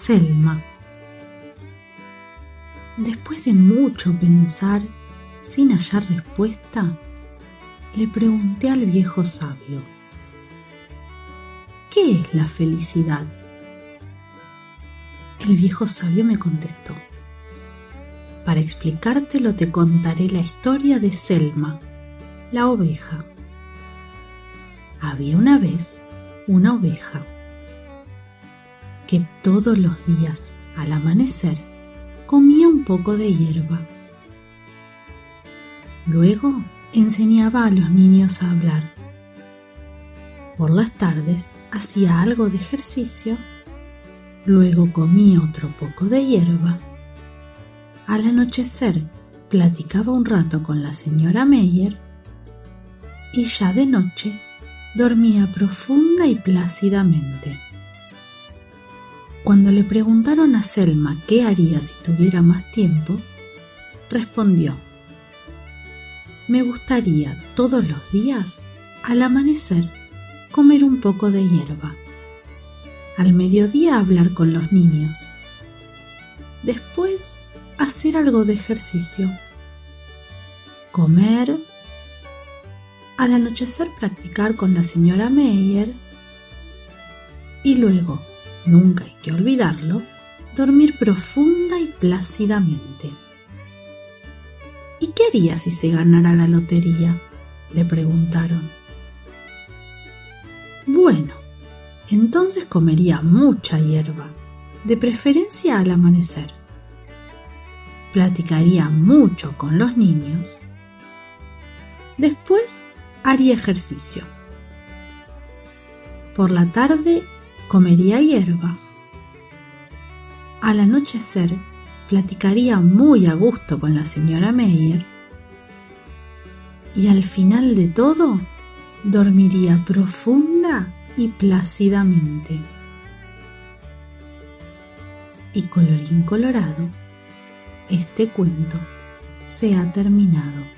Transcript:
Selma. Después de mucho pensar, sin hallar respuesta, le pregunté al viejo sabio, ¿qué es la felicidad? El viejo sabio me contestó, para explicártelo te contaré la historia de Selma, la oveja. Había una vez una oveja que todos los días al amanecer comía un poco de hierba. Luego enseñaba a los niños a hablar. Por las tardes hacía algo de ejercicio, luego comía otro poco de hierba. Al anochecer platicaba un rato con la señora Meyer y ya de noche dormía profunda y plácidamente. Cuando le preguntaron a Selma qué haría si tuviera más tiempo, respondió, me gustaría todos los días, al amanecer, comer un poco de hierba, al mediodía hablar con los niños, después hacer algo de ejercicio, comer, al anochecer practicar con la señora Meyer. Y luego nunca hay que olvidarlo, dormir profunda y plácidamente. ¿Y qué haría si se ganara la lotería? le preguntaron. Bueno, entonces comería mucha hierba, de preferencia al amanecer. Platicaría mucho con los niños. Después haría ejercicio. Por la tarde comería hierba. Al anochecer platicaría muy a gusto con la señora Meyer y al final de todo dormiría profunda y plácidamente. Y colorín colorado, este cuento se ha terminado.